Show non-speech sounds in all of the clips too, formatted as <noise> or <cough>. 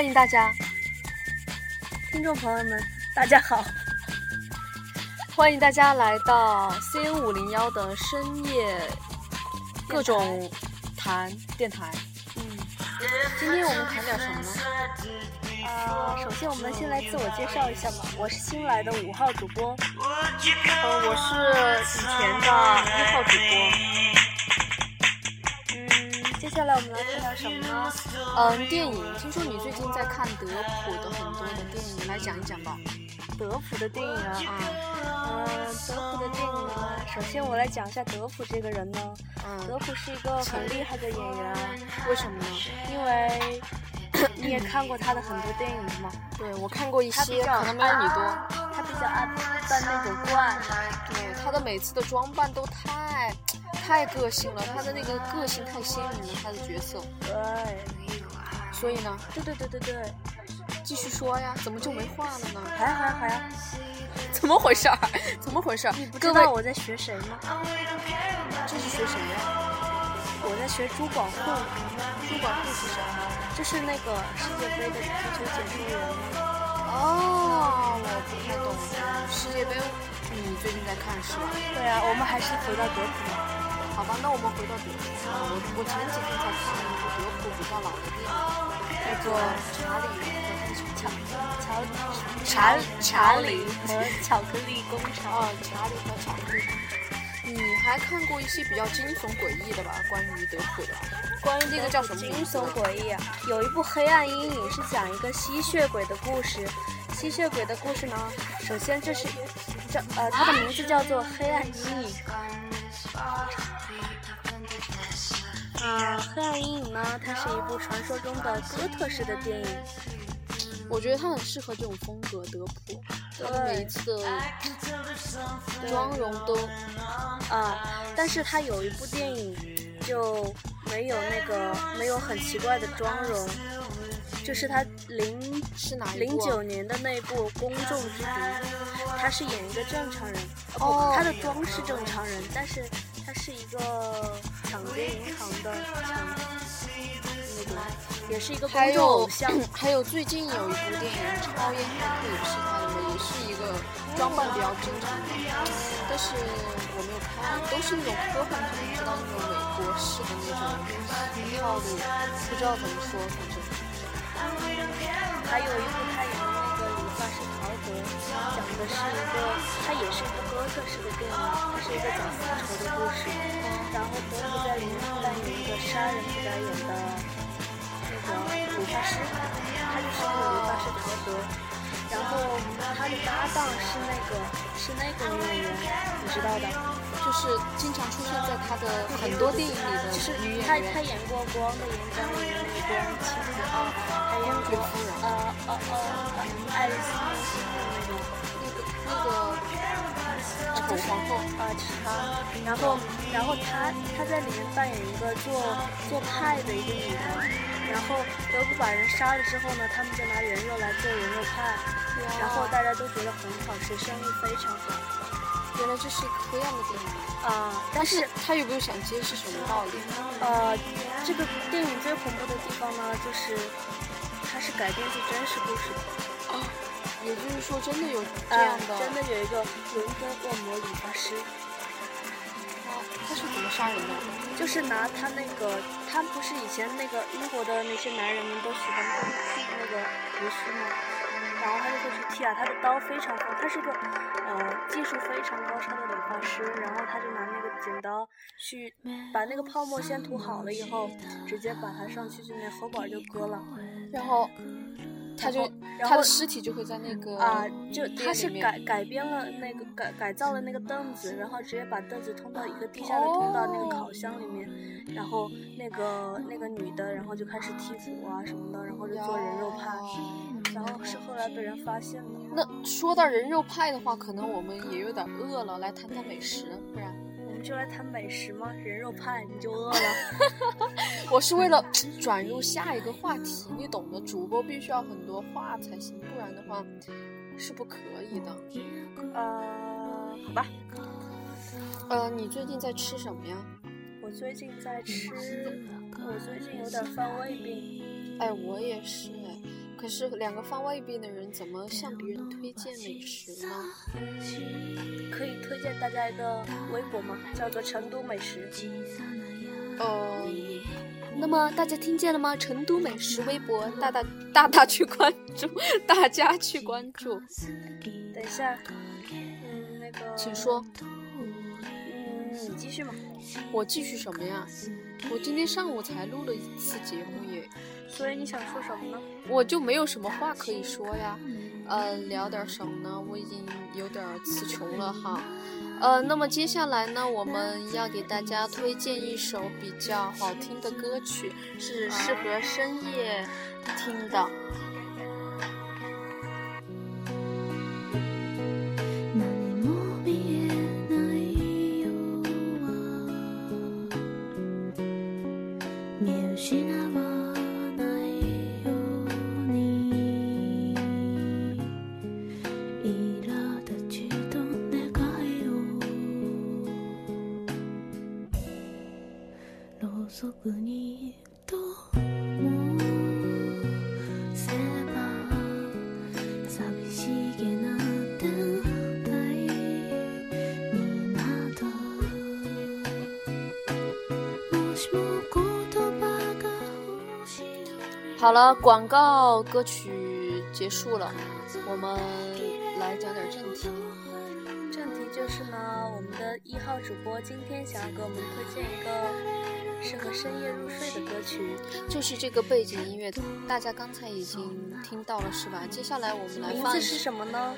欢迎大家，听众朋友们，大家好，欢迎大家来到 CN 五零幺的深夜各种谈电台。嗯，今天我们谈点什么呢？啊，首先我们先来自我介绍一下吧，我是新来的五号主播。呃，我是以前的一号主播。接下来我们来看点什么呢？嗯，电影。听说你最近在看德普的很多的电影，来讲一讲吧。德普的电影啊，嗯，德普的电影呢，首先我来讲一下德普这个人呢。嗯。德普是一个很厉害的演员，为什么呢？因为你也看过他的很多电影吗？对，我看过一些，可能没有你多。他比较爱扮那种怪。对，每次的装扮都太。太个性了，他的那个个性太鲜明了，他的角色。对，所以呢？对对对对对，继续说呀，怎么就没话了呢？还还还，<laughs> 怎么回事儿？怎么回事儿？你不知道我在学谁吗？这是学谁呀？我在学朱广沪。朱广沪是谁？就是那个世界杯的足球解说员。对啊，我们还是回到德普吧。好吧，那我们回到德普。我我前几天才看了一部德普比较老的电影，叫做查理和巧巧查查理和巧克力工厂。哦，查理和巧克力。你还看过一些比较惊悚诡异的吧？关于德普的，关于这个叫什么惊悚诡异？有一部《黑暗阴影》是讲一个吸血鬼的故事。吸血鬼的故事呢，首先这是叫呃，它的名字叫做《黑暗阴影》。啊，黑暗阴影呢？它是一部传说中的哥特式的电影。我觉得它很适合这种风格，德普。它的每一次的妆容都啊，但是它有一部电影就没有那个没有很奇怪的妆容，就是他零是哪零九年的那部《公众之敌》，他是演一个正常人，哦，他的妆是正常人，但是。他是一个抢劫银行的抢，那个也是一个公众偶像。还有 <clears throat> 最近有一部电影《超验骇客》也是他的，也是一个装扮比较正常的，但是我没有看，都是那种科幻片，知道那种美国式的那种套路，不知道怎么说，反正。还有一部他演的那个理发师陶德，讲的是一个，他也是一个哥特式的电影，它是一个讲复仇的故事。然后德普在里面扮演一个杀人不眨眼的那个理发师，他就是那个理发师陶德。然后他的搭档是那个是那个演员，你知道的，就是经常出现在他的很多电影里的，就是他他演过《国王的演讲》里面那个妻子啊，还演过呃呃呃爱丽丝梦游仙境那个那个那个丑皇后啊，是他。然后然后他他在里面扮演一个做做派的一个女的。然后德普把人杀了之后呢，他们就拿人肉来做人肉派，然后大家都觉得很好吃，生意非常好。原来这是一个黑暗的电影啊！但是他有没有想揭示什么道理？呃，这个电影最恐怖的地方呢，就是它是改编自真实故事的哦，也就是说真的有这样的，真的有一个伦敦恶魔理发师。他是怎么杀人的？就是拿他那个，他不是以前那个英国的那些男人们都喜欢剃那个胡须吗？然后他就会去剃啊，他的刀非常锋，他是个呃技术非常高超的理发师。然后他就拿那个剪刀去把那个泡沫先涂好了以后，直接把它上去就那喉管就割了，然后。他就他的尸体就会在那个啊，就他是改改编了那个改改造了那个凳子，然后直接把凳子通到一个地下的通道那个烤箱里面，然后那个那个女的，然后就开始剔骨啊什么的，然后就做人肉派，然后是后来被人发现的。那说到人肉派的话，可能我们也有点饿了，来谈谈美食，不然我们。就来谈美食吗？人肉派你就饿了？<laughs> 我是为了转入下一个话题，你懂的。主播必须要很多话才行，不然的话是不可以的。呃，好吧。呃，你最近在吃什么呀？我最近在吃，我最近有点犯胃病。哎，我也是哎。可是两个放外边的人怎么向别人推荐美食呢？可以推荐大家一个微博吗？叫做成都美食。呃，那么大家听见了吗？成都美食微博，大大大大去关注，大家去关注。等一下，嗯，那个，请说。嗯，你继续嘛。我继续什么呀？我今天上午才录了一次节目耶。所以你想说什么呢？我就没有什么话可以说呀。呃，聊点什么呢？我已经有点词穷了哈。呃，那么接下来呢，我们要给大家推荐一首比较好听的歌曲，是适合深夜听的。好了，广告歌曲结束了，我们来讲点正题。正题就是呢，我们的一号主播今天想要给我们推荐一个适合深夜入睡的歌曲，就是这个背景音乐，大家刚才已经听到了是吧？接下来我们来放。名字是什么呢？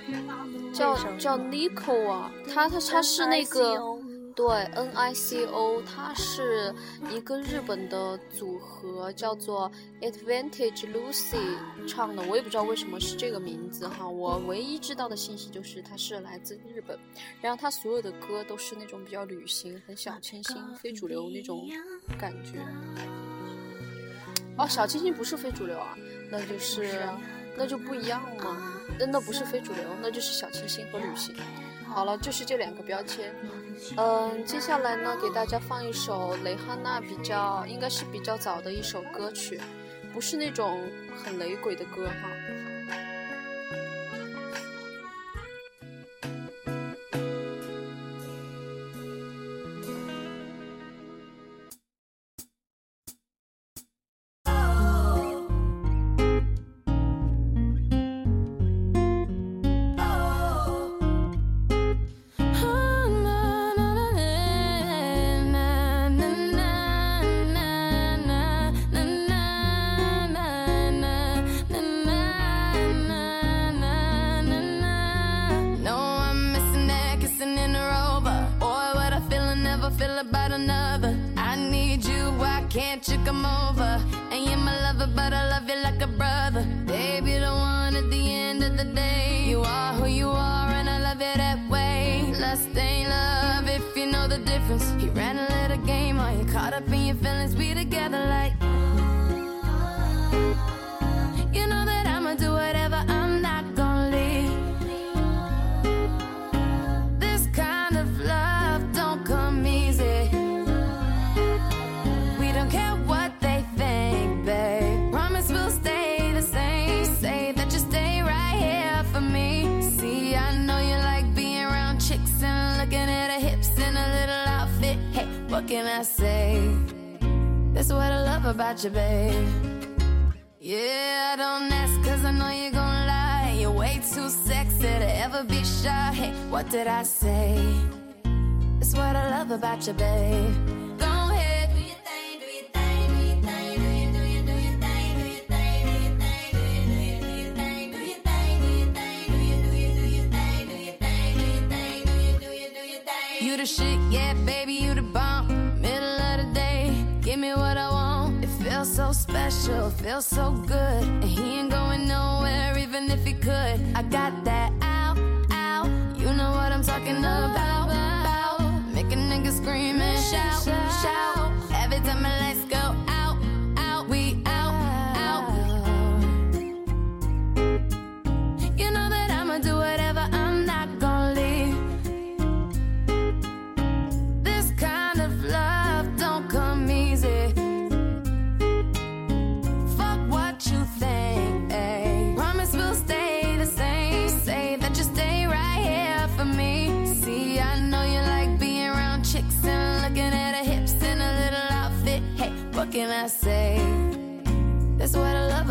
叫叫 Nico 啊，他他他是那个。对，N I C O，它是一个日本的组合，叫做 Advantage Lucy 唱的。我也不知道为什么是这个名字哈，我唯一知道的信息就是它是来自日本。然后它所有的歌都是那种比较旅行、很小清新、非主流那种感觉。哦，小清新不是非主流啊，那就是那就不一样嘛。那那不是非主流，那就是小清新和旅行。好了，就是这两个标签。嗯，接下来呢，给大家放一首蕾哈娜比较应该是比较早的一首歌曲，不是那种很雷鬼的歌哈。the difference. He ran a little game, are you caught up in your feelings? We together like. Can I say? That's what I love about you, babe. Yeah, I don't ask cause I know you're gonna lie. You're way too sexy to ever be shy. Hey, what did I say? That's what I love about you, babe. Go ahead, do your thing, do your thing, do your do your, do your, thing, do your thing, do your thing, do your, do your, do your thing, do your thing, do your do your, do your, thing. You the shit, yeah, baby, you the bomb special, feels so good. And he ain't going nowhere, even if he could. I got that out, out. You know what I'm talking about,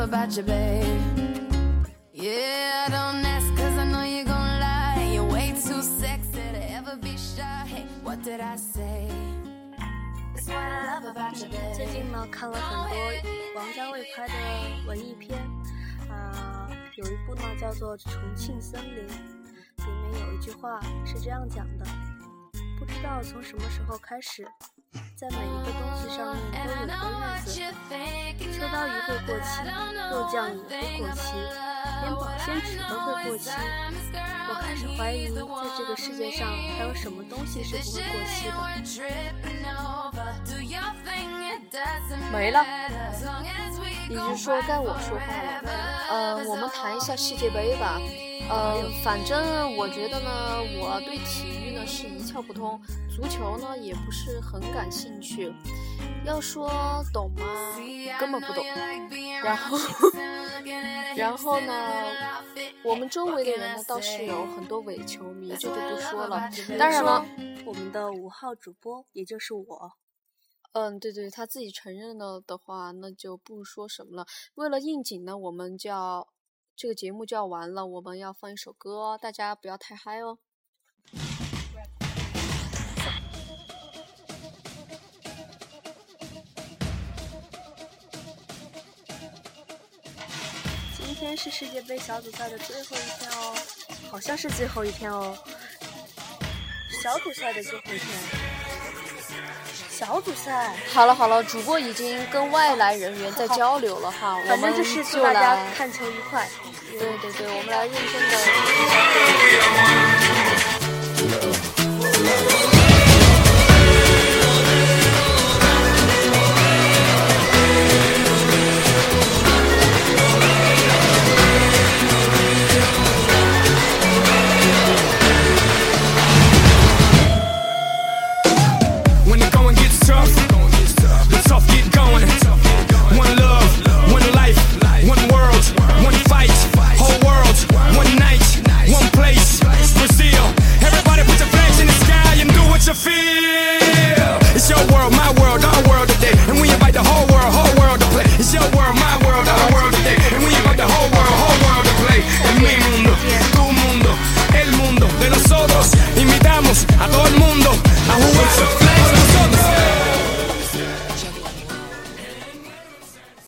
about you, babe. Yeah, I don't ask cause I know you're gonna lie. You're way too sexy to ever be shy. Hey, what did I say? That's what I love about you, 最 babe. 近呢，看了很多王家卫拍的文艺片，啊、有一部呢叫做《重庆森林》，里面有一句话是这样讲的：不知道从什么时候开始，在每一个东西上面都有一个日子，秋刀鱼会过期，肉酱也会过期，连保鲜纸都会过期。我开始怀疑，在这个世界上还有什么东西是不会过期的。没了。你是说该我说话了？呃，我们谈一下世界杯吧。呃，反正我觉得呢，我对体育呢是一窍不通，足球呢也不是很感兴趣。要说懂吗？根本不懂。然后，<laughs> 然后呢，我们周围的人呢倒是有很多伪球迷，这就不说了。当然了，我们的五号主播，也就是我，嗯，对对，他自己承认了的话，那就不说什么了。为了应景呢，我们就要这个节目就要完了，我们要放一首歌，大家不要太嗨哦。今天是世界杯小组赛的最后一天哦，好像是最后一天哦。小组赛的最后一天，小组赛，好了好了，主播已经跟外来人员在交流了哈，我们就是祝就大家来，看球愉快。对对对，我们来认真的。